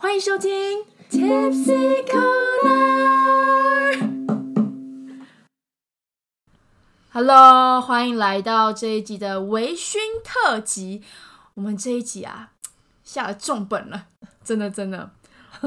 欢迎收听 Tipsy Corner。Hello，欢迎来到这一集的微醺特辑。我们这一集啊，下了重本了，真的真的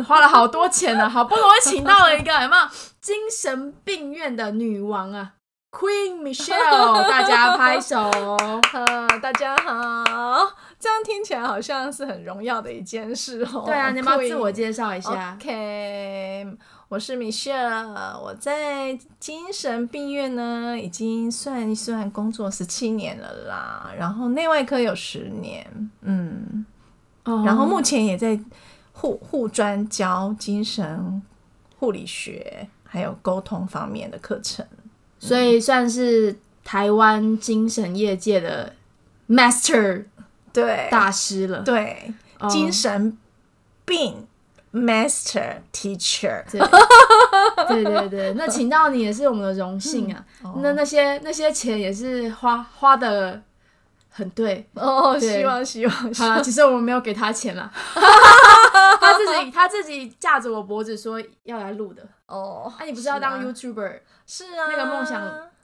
花了好多钱呢，好不容易请到了一个有没有精神病院的女王啊，Queen Michelle，大家拍手。呃，大家好，这样听起来好像是很荣耀的一件事哦。对啊，你要不要自我介绍一下？OK，我是 Michelle，我在精神病院呢，已经算一算工作十七年了啦，然后内外科有十年，嗯，哦然后目前也在护护专教精神护理学还有沟通方面的课程。所以算是台湾精神业界的 master 对，大师了。对，哦精神病 master teacher。对 对对，那请到你也是我们的荣幸啊。那那些那些钱也是花花的很对。哦，对希望希望希好了，望。其实我们没有给他钱啦，他自己他自己架着我脖子说要来录的。哦，啊，你不是要当啊 YouTuber？是啊，那个梦想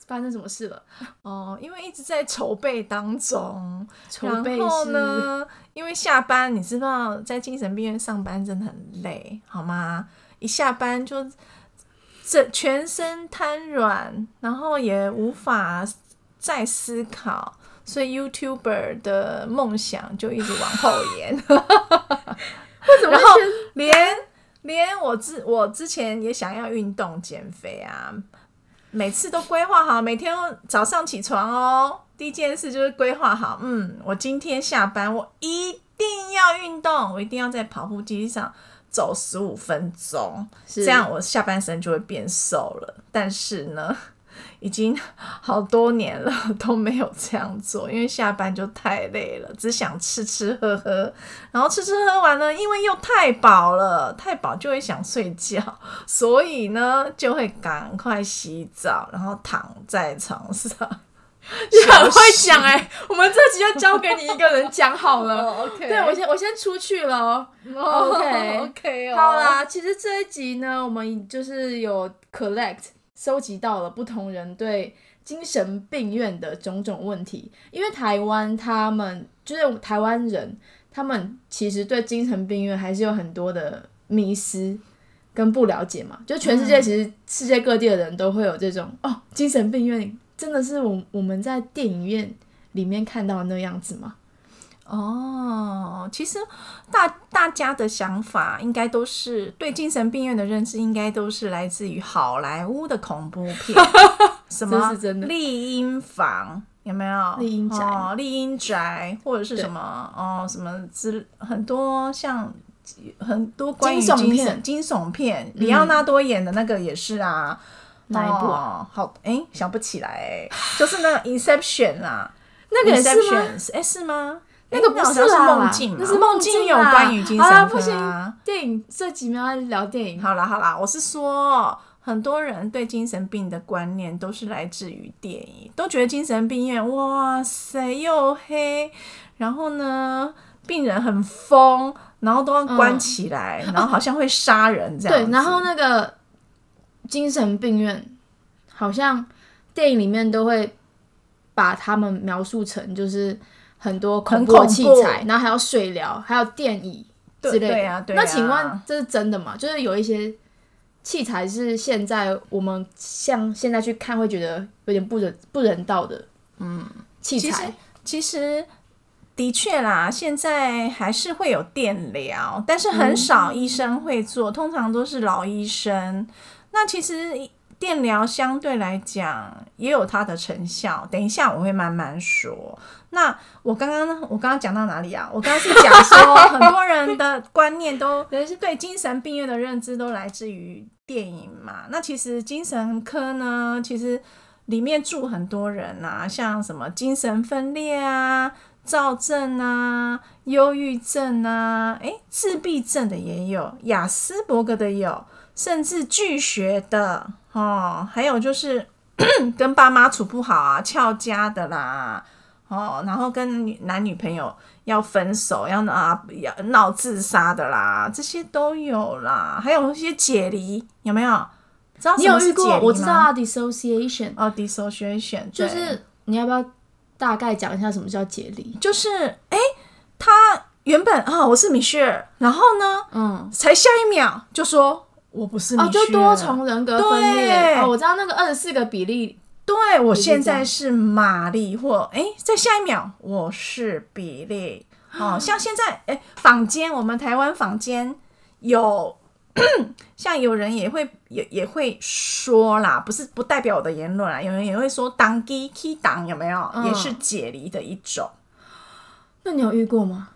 发生什么事了？哦，因为一直在筹备当中，筹备然后呢，因为下班你知道在精神病院上班真的很累，好吗？一下班就这全身瘫软，然后也无法再思考，所以 YouTuber 的梦想就一直往后延。为什么然后连连我之我之前也想要运动减肥啊，每次都规划好，每天早上起床哦，第一件事就是规划好，嗯，我今天下班我一定要运动，我一定要在跑步机上走十五分钟，这样我下半身就会变瘦了。但是呢，已经好多年了都没有这样做，因为下班就太累了，只想吃吃喝喝，然后吃吃喝完呢，因为又太饱了，太饱就会想睡觉，所以呢就会赶快洗澡，然后躺在床上。你很会讲哎、我们这集就交给你一个人讲好了。哦，OK，对我先我先出去了哦。哦 OK OK 哦，好啦，其实这一集呢，我们就是有 collect 收集到了不同人对精神病院的种种问题，因为台湾他们就是台湾人，他们其实对精神病院还是有很多的迷失跟不了解嘛，就全世界其实世界各地的人都会有这种、哦，精神病院真的是我我们在电影院里面看到的那样子吗？哦，其实大大家的想法应该都是对精神病院的认知，应该都是来自于好莱坞的恐怖片，什么丽婴房有没有？丽婴宅哦，丽婴宅或者是什么哦，什么之很多像很多关于惊悚片神惊悚片，里奥纳多演的那个也是啊。哪一部哦、好，哎，想不起来，哎，就是那个 Inception 啦，那个也是吗？Inception，哎，是吗？那个不是梦境，那是梦境有关于精神科不行啊。电影这几秒要聊电影，好啦好啦，我是说，很多人对精神病的观念都是来自于电影，都觉得精神病院哇塞又黑，然后呢病人很疯，然后都要关起来，然后好像会杀人这样子。对，然后那个精神病院，好像电影里面都会把他们描述成就是很多恐怖器材，然后还有水疗，还有电椅之类的。对啊对啊那请问这是真的吗？就是有一些器材是现在我们像现在去看会觉得有点不人不人道的，嗯，器材。其实的确啦，现在还是会有电疗，但是很少医生会做，通常都是老医生。那其实电疗相对来讲也有它的成效，等一下我会慢慢说。那我刚刚呢？我刚刚讲到哪里啊？我刚刚是讲说，很多人的观念都 是对精神病院的认知都来自于电影嘛。那其实精神科呢，其实里面住很多人啊，像什么精神分裂啊、躁症啊、忧郁症啊，诶，自闭症的也有，雅斯伯格的有，甚至拒学的哦，还有就是 跟爸妈处不好啊、翘家的啦，哦，然后跟女男女朋友要分手，要啊要闹自杀的啦，这些都有啦，还有一些解离，有没有？知道你有遇过？我知道啊，dissociation，哦，dissociation 就是你要不要大概讲一下什么叫解离？就是哎，他原本啊我是米歇尔，然后呢，嗯，才下一秒就说我不是米哦，就多重人格分裂。我知道那个二十四个比例，对我现在是玛丽，或哎，在下一秒我是比利。哦，像现在哎，坊间我们台湾坊间有，像有人也会也也会说啦，不是不代表我的言论啦，有人也会说当机 key 档有没有，嗯也是解离的一种。那你有遇过吗？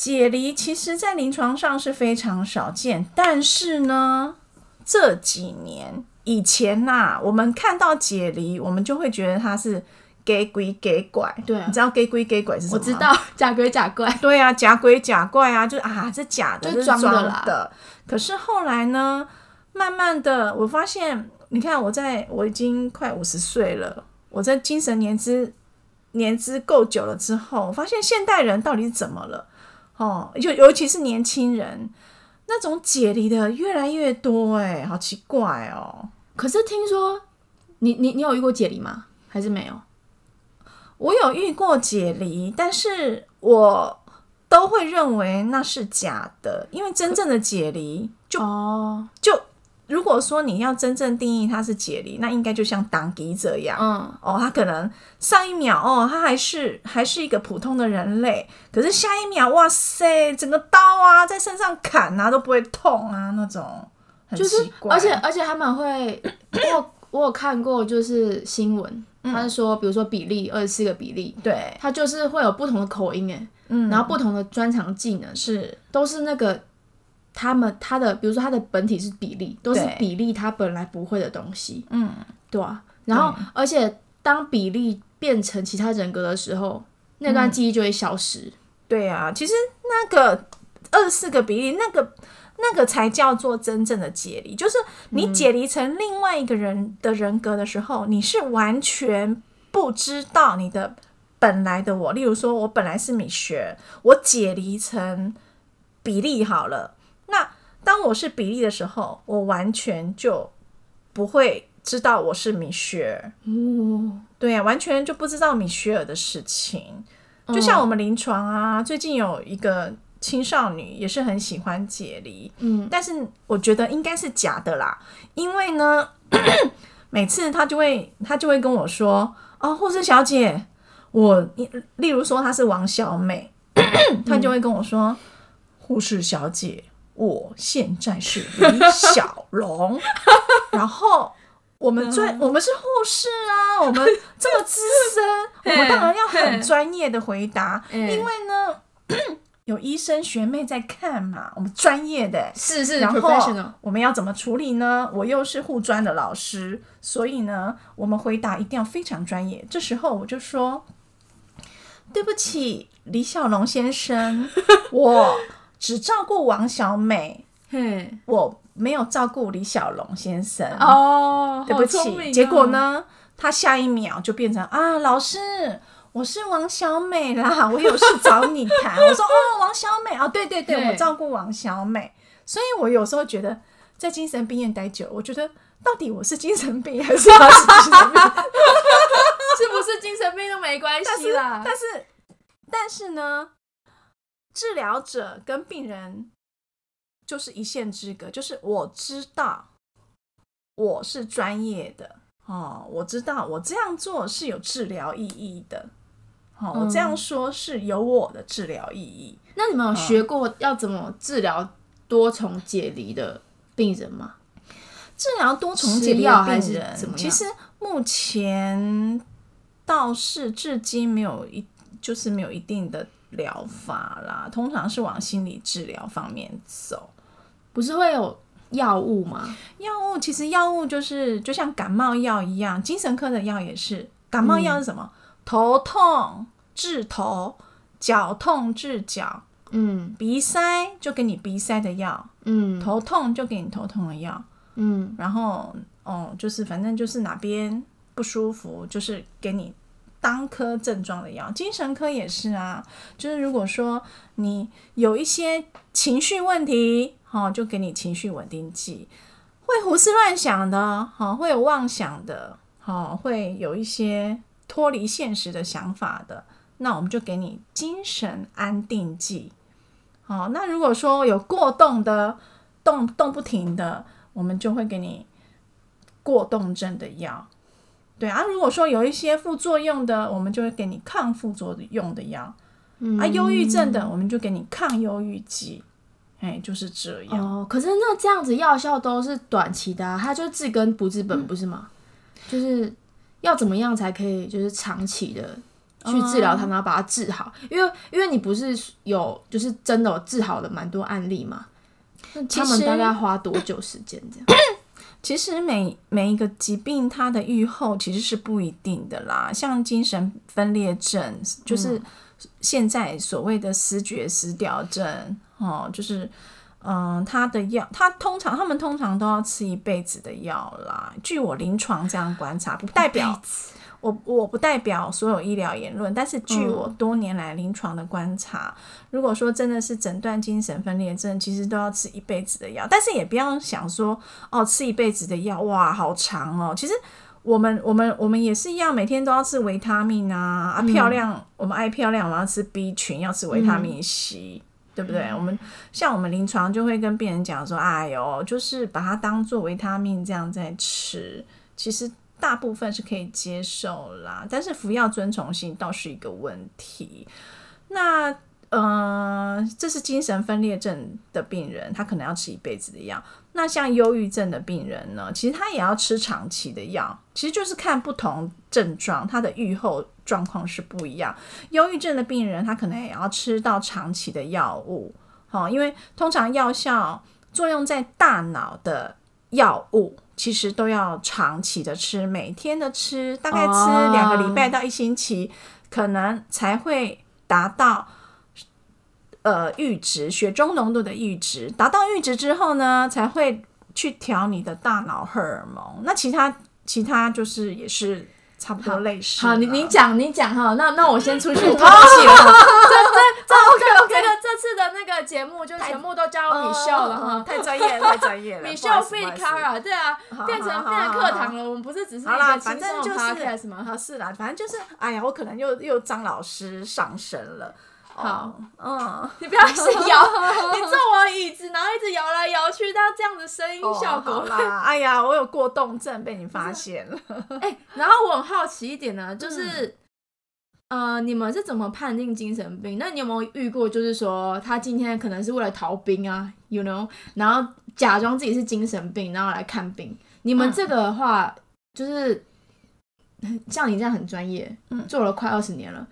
解离其实在临床上是非常少见，但是呢，这几年以前呐、我们看到解离，我们就会觉得他是给鬼给拐。对啊你知道给鬼给拐是什么吗？我知。道假鬼假怪，对啊，假鬼假怪啊，就是啊，这假的，装的啦装的。可是后来呢，慢慢的，我发现，你看，我在我已经快五十岁了，我在精神年资年资够久了之后，我发现现代人到底是怎么了？哦，就尤其是年轻人，那种解离的越来越多、哎，好奇怪哦。可是听说你你你有遇过解离吗？还是没有？我有遇过解离，但是我都会认为那是假的，因为真正的解离就哦，就如果说你要真正定义它是解离，那应该就像党迪这样。嗯，哦，他可能上一秒哦，他还是还是一个普通的人类，可是下一秒，哇塞，整个刀啊在身上砍啊都不会痛啊，那种。很就是奇，怪。而且而且他们会，我有我有看过，就是新闻，他是说，比如说比例二十四个比例，对，他就是会有不同的口音，哎，嗯，然后不同的专长技能，是。都是那个他们他的，比如说他的本体是比例，都是比例他本来不会的东西，嗯，对啊。然后而且当比例变成其他人格的时候，那嗯段记忆就会消失。对啊，其实那个二十四个比例，那个那个才叫做真正的解离，就是你解离成另外一个人的人格的时候，你是完全不知道你的本来的我。例如说，我本来是米雪，我解离成比例好了，那当我是比利的时候，我完全就不会知道我是米雪。哦，对啊，完全就不知道米歇尔的事情。就像我们临床啊，最近有一个青少女也是很喜欢解离，嗯，但是我觉得应该是假的啦，因为呢，每次她就会她就会跟我说，哦，护士小姐，我例如说她是王小美，她就会跟我说，护士小姐，我现在是李小龙，然后。我们专我们是护士啊，我们这么资深，我们当然要很专业的回答，嗯因为呢，有医生学妹在看嘛，我们专业的。是是然后我们要怎么处理呢？我又是护专的老师，所以呢，我们回答一定要非常专业。这时候我就说：“对不起，李小龙先生，我只照顾王小美，嘿，我没有照顾李小龙先生。哦，对不起。结果？呢，他下一秒就变成啊，老师，我是王小美啦，我有事找你谈。我说哦，王小美啊，对对对，对我照顾王小美。所以我有时候觉得，在精神病院待久了，我觉得到底我是精神病还是他是精神病？是不是精神病都没关系啦？但是但是呢，治疗者跟病人就是一线之隔，就是我知道我是专业的哦，我知道我这样做是有治疗意义的，哦，我这样说是有我的治疗意义。那你们有学过要怎么治疗多重解离的病人吗？治疗多重解离的病人怎么，其实目前倒是至今没有一就是没有一定的疗法啦，通常是往心理治疗方面走。不是会有药物吗？药物其实药物就是就像感冒药一样，精神科的药也是。感冒药是什么？头痛治头，脚痛治脚，嗯鼻塞就给你鼻塞的药，嗯头痛就给你头痛的药。嗯然后哦，就是反正就是哪边不舒服，就是给你当科症状的药，精神科也是啊。就是如果说你有一些情绪问题，哈，就给你情绪稳定剂。会胡思乱想的，哈，会有妄想的，哈，会有一些脱离现实的想法的，那我们就给你精神安定剂。好，那如果说有过动的，动动不停的，我们就会给你过动症的药。对啊，如果说有一些副作用的，我们就会给你抗副作用的药。啊，忧郁症的，我们就给你抗忧郁剂。哎，就是这样。哦，可是那这样子药效都是短期的，它就治根不治本，不是吗？就是要怎么样才可以，就是长期的去治疗它，然后把它治好？因为因为你不是有就是真的有治好的蛮多案例嘛？他们大概花多久时间这样？其实每每一个疾病，它的预后其实是不一定的啦。像精神分裂症，就是现在所谓的失觉失调症。哦，就是，嗯，他的药，他通常他们通常都要吃一辈子的药啦。据我临床这样观察，不代表我我不代表所有医疗言论，但是据我多年来临床的观察，如果说真的是诊断精神分裂症，其实都要吃一辈子的药。但是也不要想说哦，吃一辈子的药，哇，好长哦。其实我们我们我们也是一样，每天都要吃维他命啊啊，漂亮，我们爱漂亮，我们要吃 B 群，要吃维他命 C。对不对？我们像我们临床就会跟病人讲说：“哎呦，就是把它当做维他命这样在吃，其实大部分是可以接受啦。但是服药遵从性倒是一个问题。那呃，这是精神分裂症的病人，他可能要吃一辈子的药。那像忧郁症的病人呢，其实他也要吃长期的药，其实就是看不同症状，他的预后。”状况是不一样，忧郁症的病人他可能也要吃到长期的药物，好，因为通常药效作用在大脑的药物，其实都要长期的吃，每天的吃，大概吃两个礼拜到一星期，可能才会达到呃阈值，血中浓度的阈值，达到阈值之后呢，才会去调你的大脑荷尔蒙，那其他其他就是也是。差不多类似。好，你你讲你讲哈，那那我先出去 透气了。这这这 OK OK 的，这次的那个节目就全部都交米秀了哈，太专业太专业了。米秀 Free Car 对啊，变成变成课堂了。我们不是只是好啦，反正就是什么？是啦，反正就是，哎呀，我可能又又张老师上身了。好，嗯，你不要一直摇，你坐我椅子，然后一直摇来摇去，到这样的声音效果啦。哎呀，我有过动症，被你发现了。哎，然后我很好奇一点呢，就是，呃，你们是怎么判定精神病？那你有没有遇过，就是说他今天可能是为了逃兵啊，you know，然后假装自己是精神病，然后来看病？你们这个的话，就是像你这样很专业，做了快二十年了，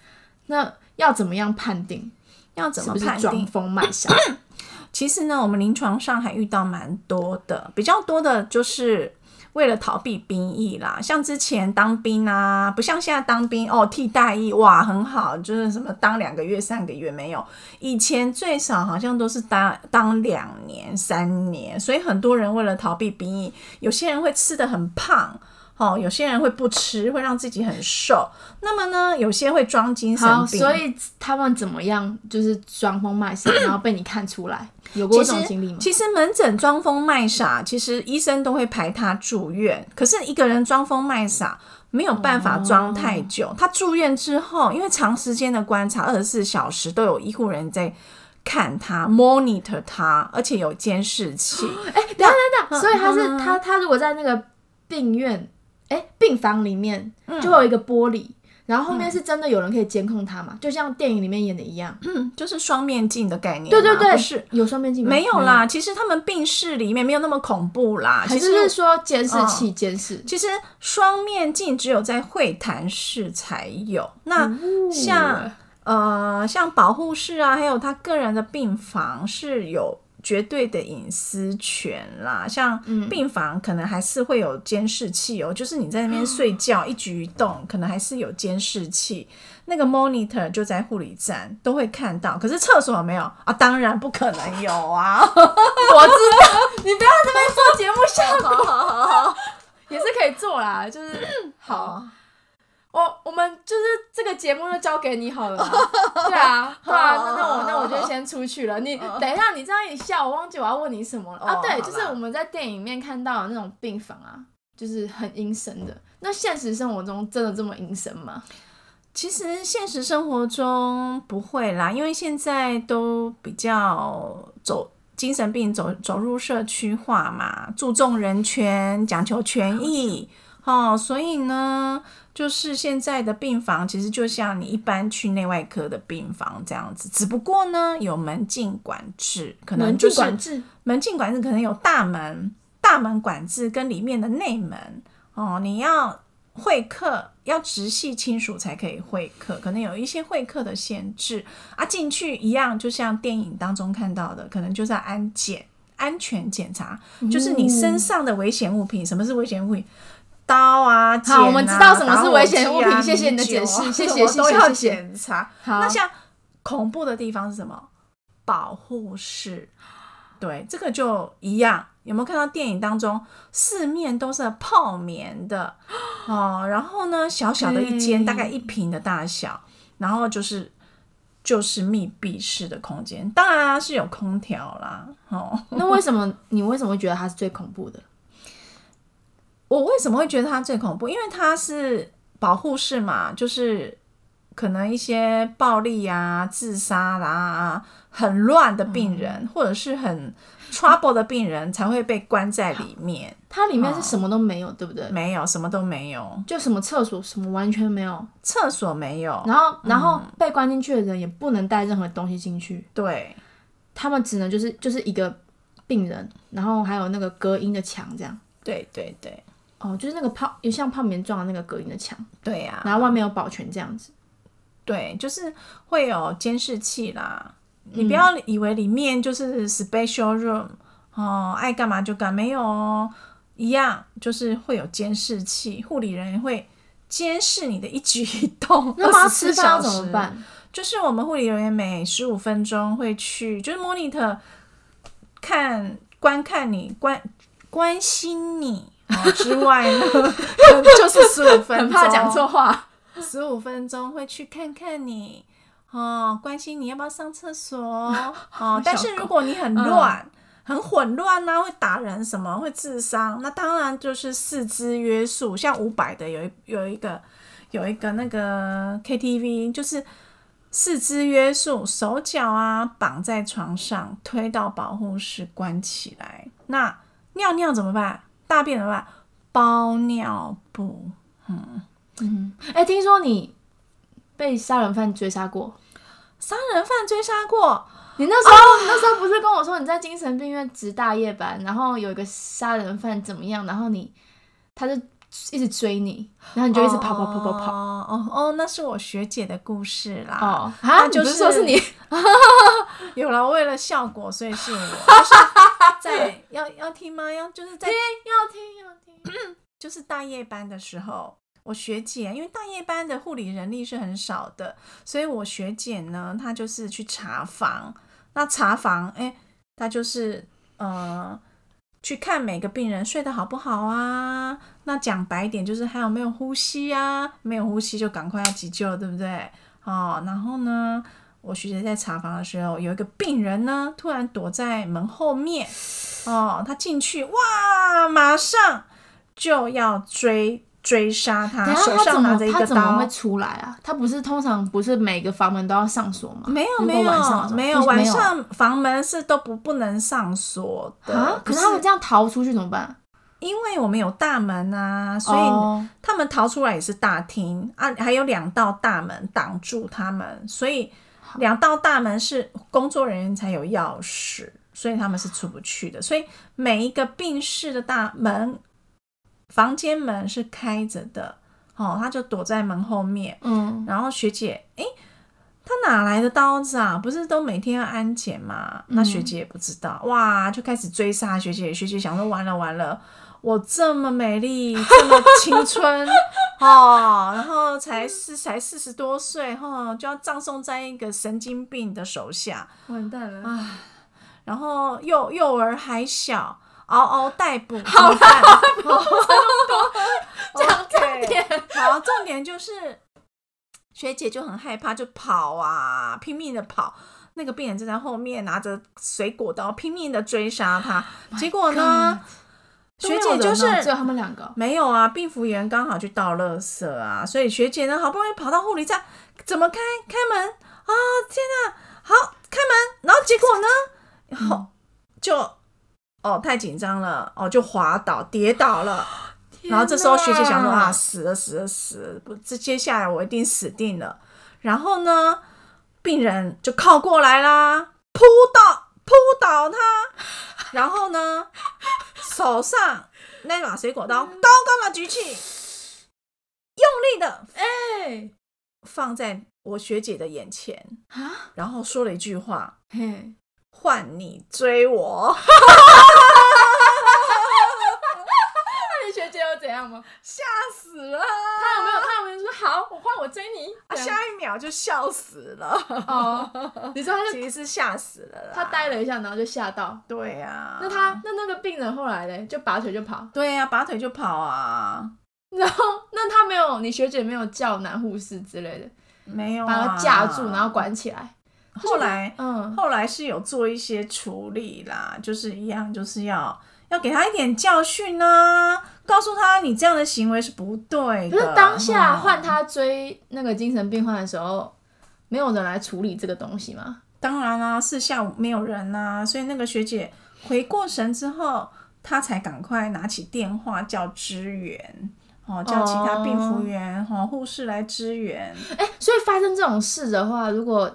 那。要怎么样判定？要怎么判定？装疯卖傻。其实呢，我们临床上还遇到蛮多的，比较多的就是为了逃避兵役啦。像之前当兵啊，不像现在当兵哦，替代役哇很好，就是什么当两个月、三个月没有。以前最少好像都是当当两年、三年，所以很多人为了逃避兵役，有些人会吃的很胖。哦，有些人会不吃，会让自己很瘦。那么呢，有些会装精神病。所以他们怎么样，就是装疯卖傻，然后被你看出来，有过这种经历吗？其实门诊装疯卖傻，其实医生都会排他住院。可是一个人装疯卖傻，没有办法装太久。他住院之后，因为长时间的观察，二十四小时都有医护人在看他，monitor 他，而且有监视器。哎，等等等，所以他是他他如果在那个病院。哎，病房里面就会有一个玻璃，然后后面是真的有人可以监控他嘛？就像电影里面演的一样，就是双面镜的概念。对对对，是有双面镜没有啦，其实他们病室里面没有那么恐怖啦。其实是说监视器监视。其实双面镜只有在会谈室才有。那像呃像保护室啊，还有他个人的病房是有。绝对的隐私权啦，像病房可能还是会有监视器哦，就是你在那边睡觉 一举一动，可能还是有监视器。那个 monitor 就在护理站都会看到，可是厕所没有啊？当然不可能有啊！我知道，你不要这边做节目 效果，好好好也是可以做啦，就是好。我我们就是这个节目就交给你好了 啊。对啊，对啊，那那我那我就先出去了。你等一下，你这样一笑，我忘记我要问你什么了啊？对，就是我们在电影里面看到的那种病房啊，就是很阴森的。那现实生活中真的这么阴森吗？其实现实生活中不会啦，因为现在都比较走精神病走走入社区化嘛，注重人权，讲求权益。哦，所以呢，就是现在的病房其实就像你一般去内外科的病房这样子，只不过呢有门禁管制，可能门禁就是管制，门禁管制可能有大门、大门管制跟里面的内门哦，你要会客要直系亲属才可以会客，可能有一些会客的限制啊。进去一样，就像电影当中看到的，可能就是要安检、安全检查，就是你身上的危险物品。什么是危险物品？刀啊，剪啊好我们知道什么是危险物品啊谢谢你的解释 谢谢都要检查。好，那像恐怖的地方是什么？保护室。对，这个就一样。有没有看到电影当中四面都是泡棉的 哦？然后呢，小小的一间，大概一平的大小，然后就是就是密闭式的空间，当然啊是有空调啦。哦，那为什么你为什么会觉得它是最恐怖的？我为什么会觉得它最恐怖？因为它是保护室嘛，就是可能一些暴力啊、自杀啦、很乱的病人，或者是很 trouble 的病人才会被关在里面。它里面是什么都没有，对不对？没有，什么都没有，就什么厕所什么完全没有，厕所没有。然后然后被关进去的人也不能带任何东西进去，对他们只能就是就是一个病人，然后还有那个隔音的墙这样。对对对哦，就是那个泡，有像泡棉状的那个隔音的墙，对呀、然后外面有保全这样子。对，就是会有监视器啦。你不要以为里面就是 special room 哦，爱干嘛就干，没有哦，一样就是会有监视器，护理人员会监视你的一举一动。那妈24吃饭要小时怎么？办？就是我们护理人员每十五分钟会去，就是 monitor 看观看你关关心你。哦、之外呢，就是十五分钟，很怕讲错话。十五分钟会去看看你，哦，关心你要不要上厕所，哦，但是如果你很乱、很混乱呐、会打人什么，会自伤，那当然就是四肢约束，像五百的有一有一个有一个那个 KTV 就是。四肢约束，手脚啊绑在床上，推到保护室关起来。那尿尿怎么办？大便的话？包尿布。嗯嗯哎、听说你被杀人犯追杀过？杀人犯追杀过，你那时候、你那时候不是跟我说你在精神病院值大夜班，然后有一个杀人犯怎么样，然后你他就一直追你，然后你就一直跑跑跑跑跑。哦哦哦，那是我学姐的故事啦。哦，她啊，就是说是你？有了，为了效果，所以是我。就是在要要听吗？要就是在要听要听。就是大夜班的时候，我学姐因为大夜班的护理人力是很少的，所以我学姐呢，她就是去查房。那查房，哎、她就是呃去看每个病人睡得好不好啊。那讲白一点，就是还有没有呼吸啊？没有呼吸就赶快要急救，对不对？哦，然后呢，我学姐在查房的时候，有一个病人呢，突然躲在门后面。哦，他进去，哇，马上就要追追杀他，手上拿着一个刀他怎么会。出来啊？他不是通常不是每个房门都要上锁吗？没有没有没有，晚上房门是都不不能上锁的啊，，可是他们这样逃出去怎么办？因为我们有大门啊，所以哦他们逃出来也是大厅啊，还有两道大门挡住他们，所以两道大门是工作人员才有钥匙，所以他们是出不去的。所以每一个病室的大门、房间门是开着的，哦，他就躲在门后面。嗯，然后学姐，诶，他哪来的刀子啊？不是都每天要安检吗？嗯那学姐也不知道，哇，就开始追杀学姐。学姐想说，完了完了，我这么美丽，这么青春 哦，然后才四才四十多岁哈、哦，就要葬送在一个神经病的手下，完蛋了啊。然后幼幼儿还小嗷嗷待哺，好办？讲重点。好，重点就是学姐就很害怕，就跑啊，拼命的跑。那个病人就在后面拿着水果刀拼命的追杀他，结果呢，学姐就是只有他们两个，没有啊，病服员刚好去倒垃圾啊，所以学姐呢好不容易跑到护理站，怎么开？开门？啊？天哪，好开门，然后结果呢，然后就哦太紧张了，哦就滑倒跌倒了，然后这时候学姐想说啊死了死了死了，不这接下来我一定死定了，然后呢？病人就靠过来啦，扑倒扑倒他，然后呢，手上那把水果刀高高的举起，用力的哎。放在我学姐的眼前。啊，然后说了一句话嘿，：“换你追我。那你学姐又怎样吗？”吓死了！他有没有？他有没有说好，我换我追你？啊，下一秒就笑死了。哦，你说他就 其实是吓死了啦。他呆了一下，然后就吓到。对呀、那他那那个病人后来嘞，就拔腿就跑。对呀、拔腿就跑啊，然后那他没有，你学姐没有叫男护士之类的，没有、啊、把他架住，然后管起来。后来嗯，后来是有做一些处理啦，就是一样，就是要要给他一点教训啊，告诉他你这样的行为是不对的。可是当下嗯换他追那个精神病患的时候，没有人来处理这个东西吗？当然啦、是下午没有人呐、所以那个学姐回过神之后，她才赶快拿起电话叫支援。哦，叫其他病服员、哦护士来支援。哎、所以发生这种事的话，如果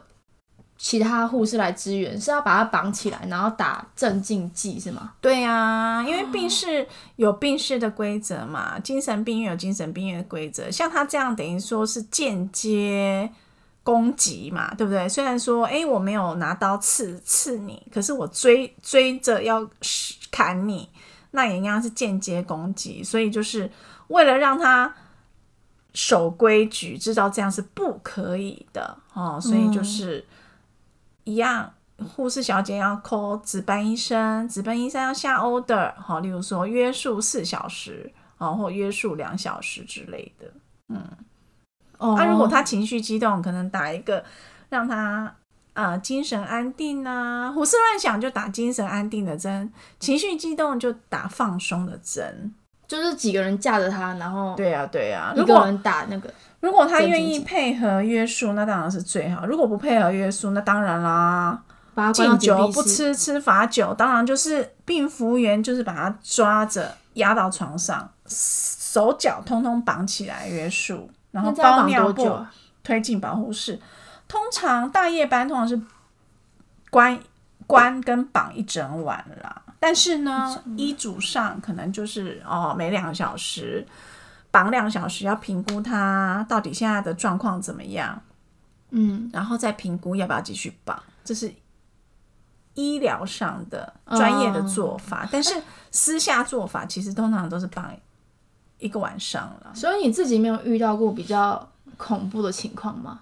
其他护士来支援，是要把他绑起来，然后打镇静剂是吗？对呀、因为病室有病室的规则嘛，精神病院有精神病院的规则。像他这样，等于说是间接攻击嘛，对不对？虽然说，哎，我没有拿刀刺刺你，可是我追追着要砍你，那也应该是间接攻击。所以就是为了让他守规矩，知道这样是不可以的哦，所以就是一样。护士小姐要 call 值班医生，值班医生要下 order，好，例如说约束四小时，哦，或约束两小时之类的。嗯哦啊，如果他情绪激动，可能打一个让他呃精神安定啊，胡思乱想就打精神安定的针，情绪激动就打放松的针。就是几个人架着他，然后对呀、对呀、如果一个人打那个，如果他愿意配合约束，那当然是最好；如果不配合约束，那当然啦。敬酒不。吃吃罚酒，当然就是病服务员就是把他抓着压到床上，手脚通通绑起来约束，然后包尿布啊？推进保护室。通常大夜班通常是关关跟绑一整晚啦，但是呢，医嘱上可能就是哦，每两小时绑两小时，要评估他到底现在的状况怎么样。嗯，然后再评估要不要继续绑，这是医疗上的专业的做法。但是私下做法其实通常都是绑一个晚上了。所以你自己没有遇到过比较恐怖的情况吗？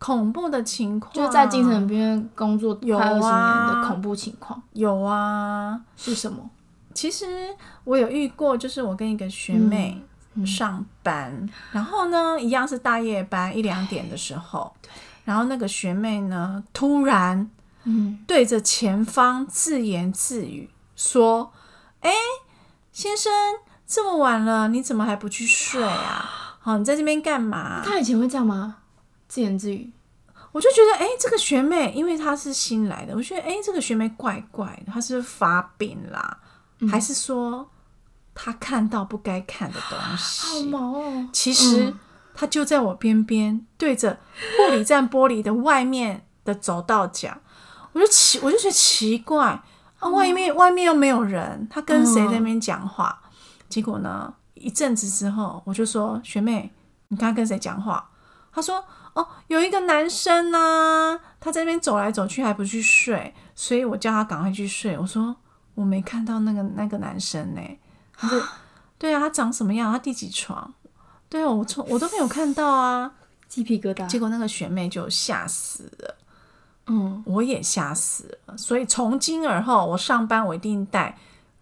恐怖的情况就是在精神病院工作有快二十年啊的恐怖情况。有啊，是什么？其实我有遇过，就是我跟一个学妹上班，然后呢，一样是大夜班一两点的时候，然后那个学妹呢，突然嗯，对着前方自言自语说：“哎，先生，这么晚了，你怎么还不去睡啊？好，你在这边干嘛？他以前会这样吗？自言自语？？”我就觉得，哎，这个学妹，因为她是新来的，我觉得，哎，这个学妹怪怪的，她是不是发病啦，还是说她看到不该看的东西好西？毛哦！其实她就在我边边，对着护理站玻璃的外面的走道讲，我就奇，我就觉得奇怪啊，外面外面又没有人，她跟谁在那边讲话？结果呢，一阵子之后，我就说学妹，你刚刚跟谁讲话？她说哦，有一个男生呢、他在那边走来走去还不去睡，所以我叫他赶快去睡。我说我没看到那个那个男生呢、他说对啊，他长什么样？他第几床？对啊，我从我都没有看到啊。鸡皮疙瘩。结果那个学妹就吓死了，嗯，我也吓死了。所以从今而后，我上班我一定带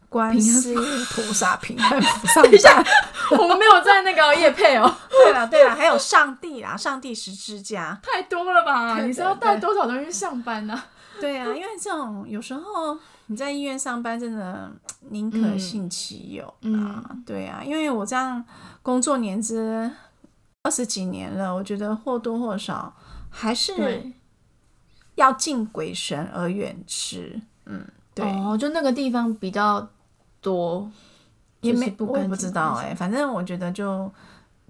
观世音菩萨平安符上 下。我们没有在那个夜配哦，对了对了，还有上帝啦，上帝十字架。太多了吧？对你是要对对带多少东西去上班呢、对啊，因为这种有时候你在医院上班，真的宁可信其有啊。对啊，因为我这样工作年资二十几年了，我觉得或多或少还是，要敬鬼神而远之。嗯，对，哦，就那个地方比较多，也没我也不知道哎、反正我觉得就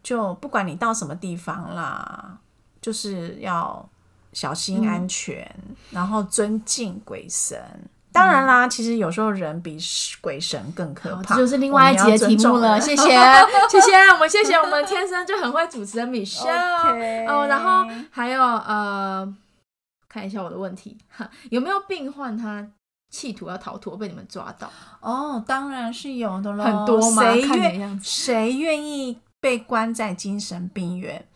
就不管你到什么地方啦，就是要小心嗯安全，然后尊敬鬼神。当然啦，其实有时候人比鬼神更可怕，这就是另外一集的题目了。谢 谢，谢谢，我们谢谢我们天生就很会主持的 Michelle。哦，然后还有呃，看一下我的问题，哈，有没有病患他企图要逃脱被你们抓到？哦，当然是有的喽，很多吗谁愿谁愿意被关在精神病院？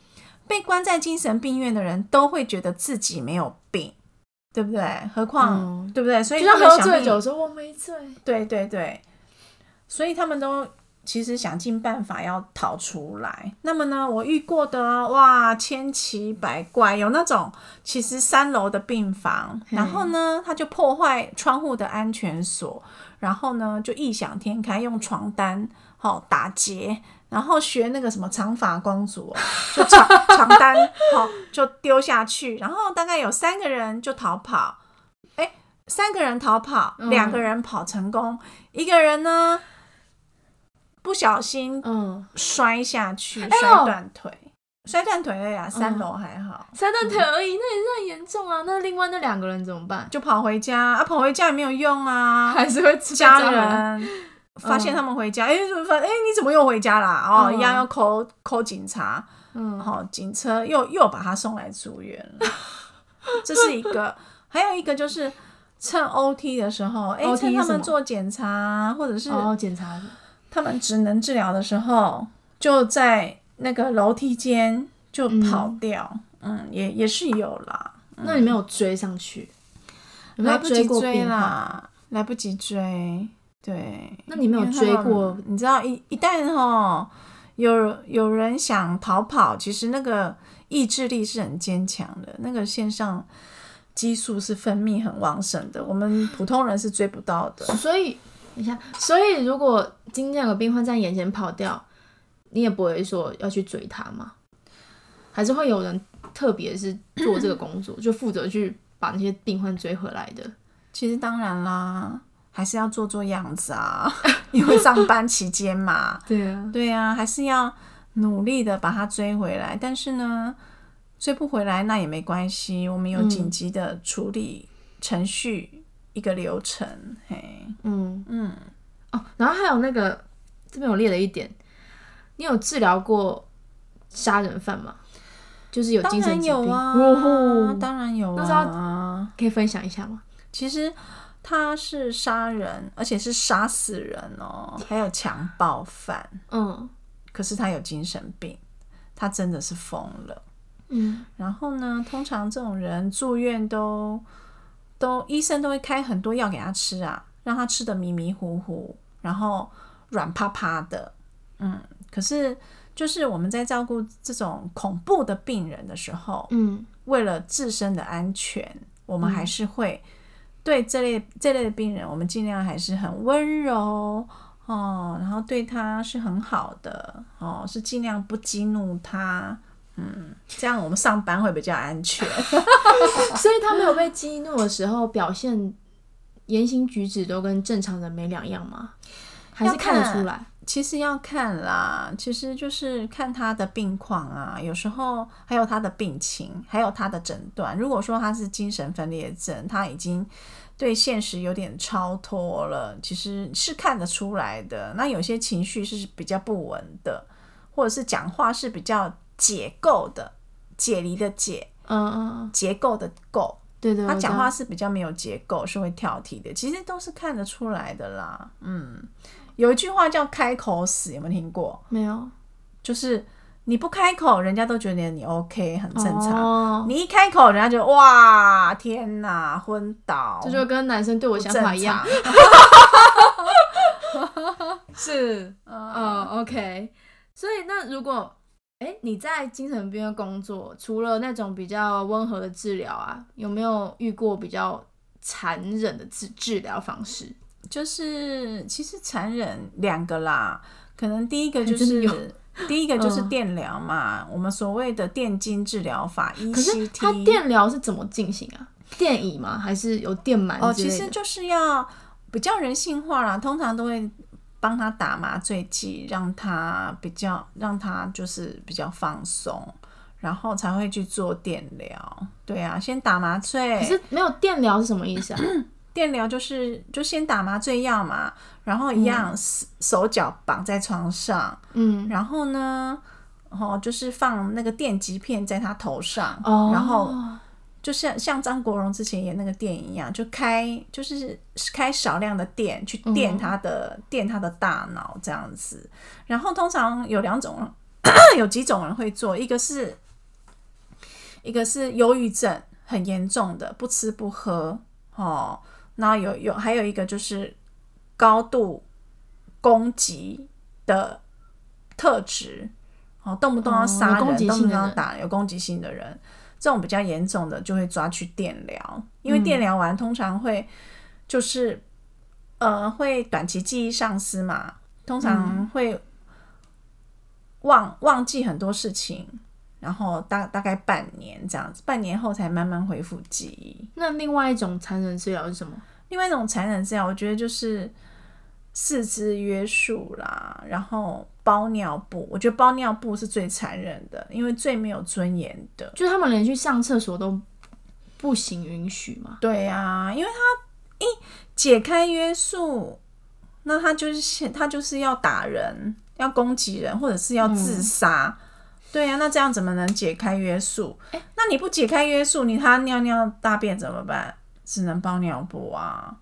被关在精神病院的人都会觉得自己没有病，对不对？何况、嗯对不对？所以他们喝醉酒说我没醉，对对对，所以他们都其实想尽办法要逃出来。那么呢，我遇过的哇，千奇百怪，有那种其实三楼的病房，然后呢，他就破坏窗户的安全锁，然后呢就异想天开，用床单好、打结。然后学那个什么长发公主、哦，就床床单好、就丢下去，然后大概有三个人就逃跑，哎，三个人逃跑，嗯两个人跑成功，一个人呢不小心嗯，摔下去，呦！摔断腿，摔断腿了呀，三楼还好，摔断腿而已，那也是很严重啊。那另外那两个人怎么办？就跑回家啊，跑回家也没有用啊，还是会家人发现他们回家，哎、怎么发？哎、你怎么又回家啦？哦，嗯。一样要扣扣警察，嗯，好、警车又又把他送来住院了。这是一个，还有一个就是趁 OT 的时候，哎、趁他们做检查或者是哦，检查。的他们职能治疗的时候，就在那个楼梯间就跑掉，嗯，也也是有啦，那你没有追上去？有没有来不及追？啦，来不及追，对。那你没有追过？你知道一一旦哈有有人想逃跑，其实那个意志力是很坚强的，那个线上激素是分泌很旺盛的，我们普通人是追不到的。所以，等一下，所以如果今天有个病患在眼前跑掉，你也不会说要去追他吗？还是会有人特别是做这个工作，就负责去把那些病患追回来的？其实当然啦，还是要做做样子啊，因为上班期间嘛，对啊，对啊，还是要努力的把他追回来。但是呢，追不回来那也没关系，我们有紧急的处理程序、一个流程。嘿，嗯嗯，哦，然后还有那个这边我列了一点，你有治疗过杀人犯吗？就是有精神疾病，有啊，哦当然有那是啊。可以分享一下吗？其实他是杀人，而且是杀死人哦，还有强暴犯。嗯可是他有精神病，他真的是疯了。嗯然后呢，通常这种人住院都都医生都会开很多药给他吃啊，让他吃的迷迷糊糊，然后软趴趴的。嗯，可是就是我们在照顾这种恐怖的病人的时候，嗯为了自身的安全，我们还是会对这类这类的病人，我们尽量还是很温柔哦，然后对他是很好的哦，是尽量不激怒他。嗯，这样我们上班会比较安全。所以他没有被激怒的时候，表现言行举止都跟正常人没两样吗？还是看得出来？其实要看啦，其实就是看他的病况啊，有时候还有他的病情，还有他的诊断。如果说他是精神分裂症，他已经对现实有点超脱了，其实是看得出来的。那有些情绪是比较不稳的，或者是讲话是比较解构的，解离的解，嗯嗯嗯，结构的构。对对，他讲话是比较没有结构，是会跳题的，其实都是看得出来的啦。嗯，有一句话叫“开口死”，有没有听过？没有就是你不开口，人家都觉得你 OK，很正常。哦你一开口，人家就哇，天哪，昏倒，这就跟男生对我想法一样。。是，嗯嗯，OK。所以那如果，哎，你在精神病院工作，除了那种比较温和的治疗啊，有没有遇过比较残忍的治治疗方式？就是其实残忍两个啦，可能第一个就是第一个就是嗯电疗嘛，我们所谓的电经治疗法可是它。电疗是怎么进行啊？电椅吗？还是有电鳗哦，其实就是要比较人性化啦，通常都会帮他打麻醉剂，让他比较让他就是比较放松，然后才会去做电疗。对啊，先打麻醉，可是没有电疗是什么意思啊？电疗就是就先打麻醉药嘛，然后一样手手脚绑在床上，嗯，然后呢，哦，就是放那个电极片在他头上，哦，然后就像像张国荣之前演那个电影一样，就开就是开少量的电去电他的、电他的大脑这样子。然后通常有两种，有几种人会做，一个是一个是忧郁症很严重的，不吃不喝哦，然后有有还有一个就是高度攻击的特质。哦，动不动要杀人，动不动要打，有攻击性的人，这种比较严重的就会抓去电疗，因为电疗完通常会就是呃会短期记忆丧失嘛，通常会忘忘记很多事情，然后大大概半年这样子，半年后才慢慢恢复记忆。那另外一种残忍治疗是什么？另外一种残忍治疗，我觉得就是四肢约束啦，然后包尿布。我觉得包尿布是最残忍的，因为最没有尊严的。就是他们连去上厕所都不行允许嘛？对呀、因为他一解开约束，那他就是他就是要打人，要攻击人，或者是要自杀。对呀、那这样怎么能解开约束？那你不解开约束，你他尿尿大便怎么办？只能包尿布啊。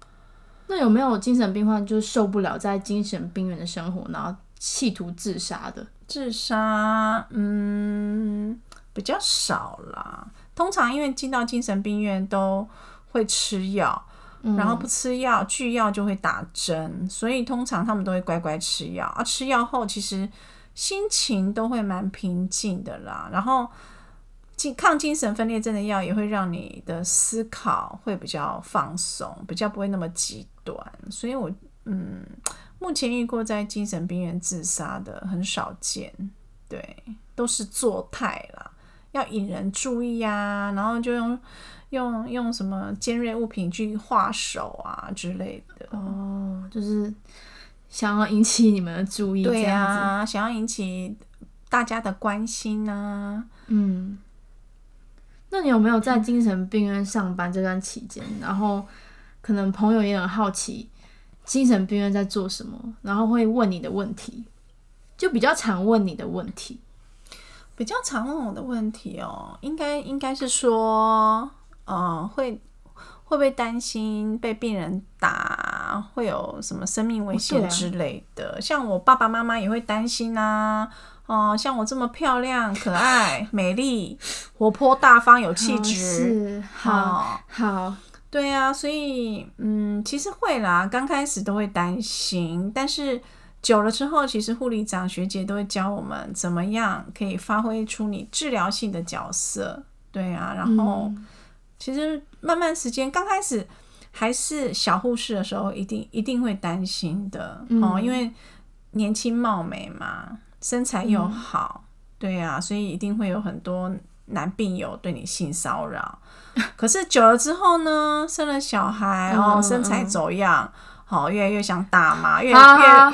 那有没有精神病患就是受不了在精神病院的生活，然后企图自杀的？自杀，嗯，比较少啦。通常因为进到精神病院都会吃药，然后不吃药，拒药就会打针，所以通常他们都会乖乖吃药。啊，吃药后其实心情都会蛮平静的啦。然后精抗精神分裂症的药也会让你的思考会比较放松，比较不会那么极端。所以我嗯，目前遇过在精神病院自杀的很少见，对，都是作态啦，要引人注意啊，然后就用用用什么尖锐物品去划手啊之类的。哦，就是想要引起你们的注意，对。啊，想要引起大家的关心啊。嗯，那你有没有在精神病院上班这段期间，然后可能朋友也很好奇精神病院在做什么，然后会问你的问题，就比较常问你的问题。比较常问我的问题哦，应该应该是说，呃，会会不会担心被病人打，会有什么生命危险之类的？像我爸爸妈妈也会担心啊。哦、像我这么漂亮、可爱、美丽、活泼、大方、有气质，是好哦，好，对啊，所以嗯，其实会啦，刚开始都会担心，但是久了之后，其实护理长学姐都会教我们怎么样可以发挥出你治疗性的角色。对啊，然后、嗯其实慢慢时间刚开始还是小护士的时候，一定一定会担心的、哦，嗯因为年轻貌美嘛，身材又好，对啊，所以一定会有很多男病友对你性骚扰。可是久了之后呢，生了小孩哦，嗯身材嗯走样，好、越来越像大妈，越越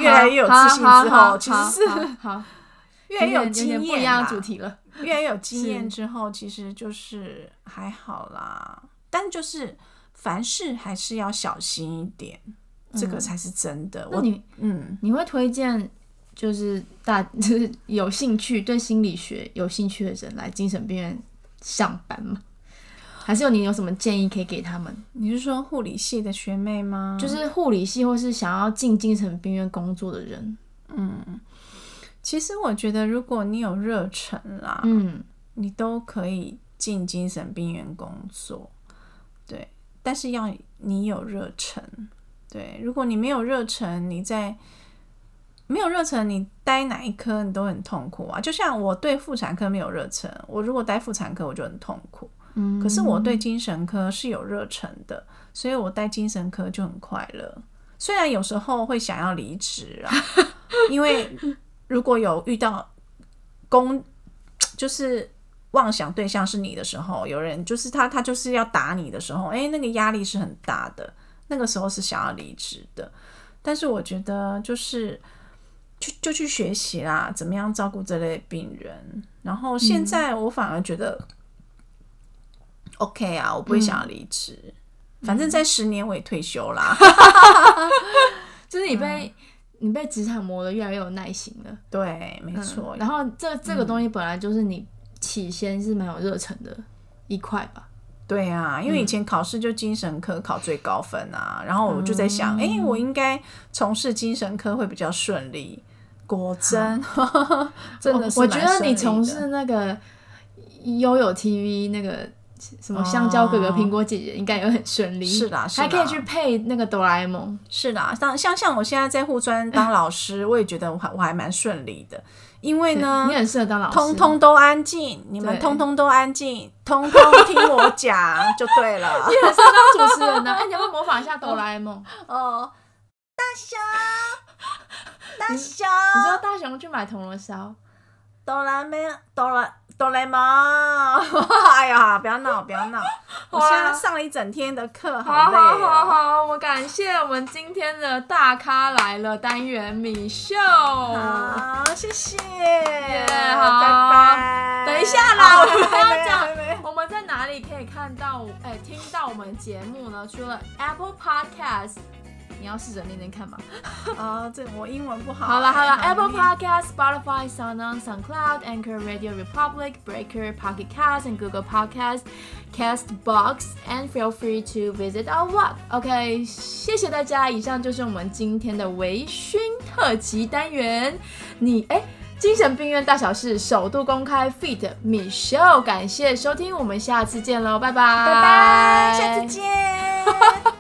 越来越有自信之后，其实是好 越来越有有经验不一样的啦主题了。越来越有经验之后，其实就是还好啦，但就是凡事还是要小心一点，这个才是真的。我那你嗯，你会推荐就是大 就是有兴趣对心理学有兴趣的人来精神病院上班吗？还是有你有什么建议可以给他们？你是说护理系的学妹吗？就是护理系或是想要进精神病院工作的人，嗯其实我觉得，如果你有热忱啦，嗯，你都可以进精神病院工作，对，但是要你有热忱，对，如果你没有热忱，你在没有热忱，你待哪一科你都很痛苦啊。就像我对妇产科没有热忱，我如果待妇产科我就很痛苦。嗯可是我对精神科是有热忱的，所以我待精神科就很快乐。虽然有时候会想要离职啊，因为如果有遇到公就是妄想对象是你的时候，有人就是他他就是要打你的时候，哎、那个压力是很大的，那个时候是想要离职的。但是我觉得就是去就去学习啦，怎么样照顾这类病人。然后现在我反而觉得、OK 啊，我不会想要离职。反正在十年我也退休啦。就是你被、你被职场磨得越来越有耐心了，对，没错。然后这这个东西本来就是你起先是蛮有热忱的一块吧。对啊，因为以前考试就精神科考最高分啊，然后我就在想，哎、我应该从事精神科会比较顺利。果真，真的是我觉得你从事那个悠悠 TV 那个什么香蕉哥哥、哦苹果姐姐，应该也很顺利。是啦是啦还可以去配那个哆啦 A 梦。是啦，像像像我现在在护专当老师，我也觉得我还我还蛮顺利的，因为呢你，很适合当老师。通通都安静，你们通通都安静，通通听我讲就对了。你很适合当主持人呢、哎、你要不要模仿一下哆啦 A 梦？哦，大熊，大熊，你知道大雄去买铜锣烧，哆啦美，哆啦哆啦 A 梦，哎呀，不要闹，不要闹，我现在上了一整天的课，好累好好哦。好，我感谢我们今天的大咖来了单元米秀。好，谢谢，好拜拜。等一下啦，哦我们要讲我们在哪里可以看到哎、听到我们节目呢？除了 Apple Podcast，你要试着念念看吧。啊，这我英文不好。好了好了哎，Apple Podcast、Spotify、SoundOn、SoundCloud、Anchor Radio Republic、Breaker、Pocket Cast and Google Podcast、Castbox and feel free to visit our blog. OK，谢谢大家，以上就是我们今天的微醺特辑单元。你哎。精神病院大小事首度公开 feat Michelle，感谢收听，我们下次见喽，拜拜，拜拜，下次见。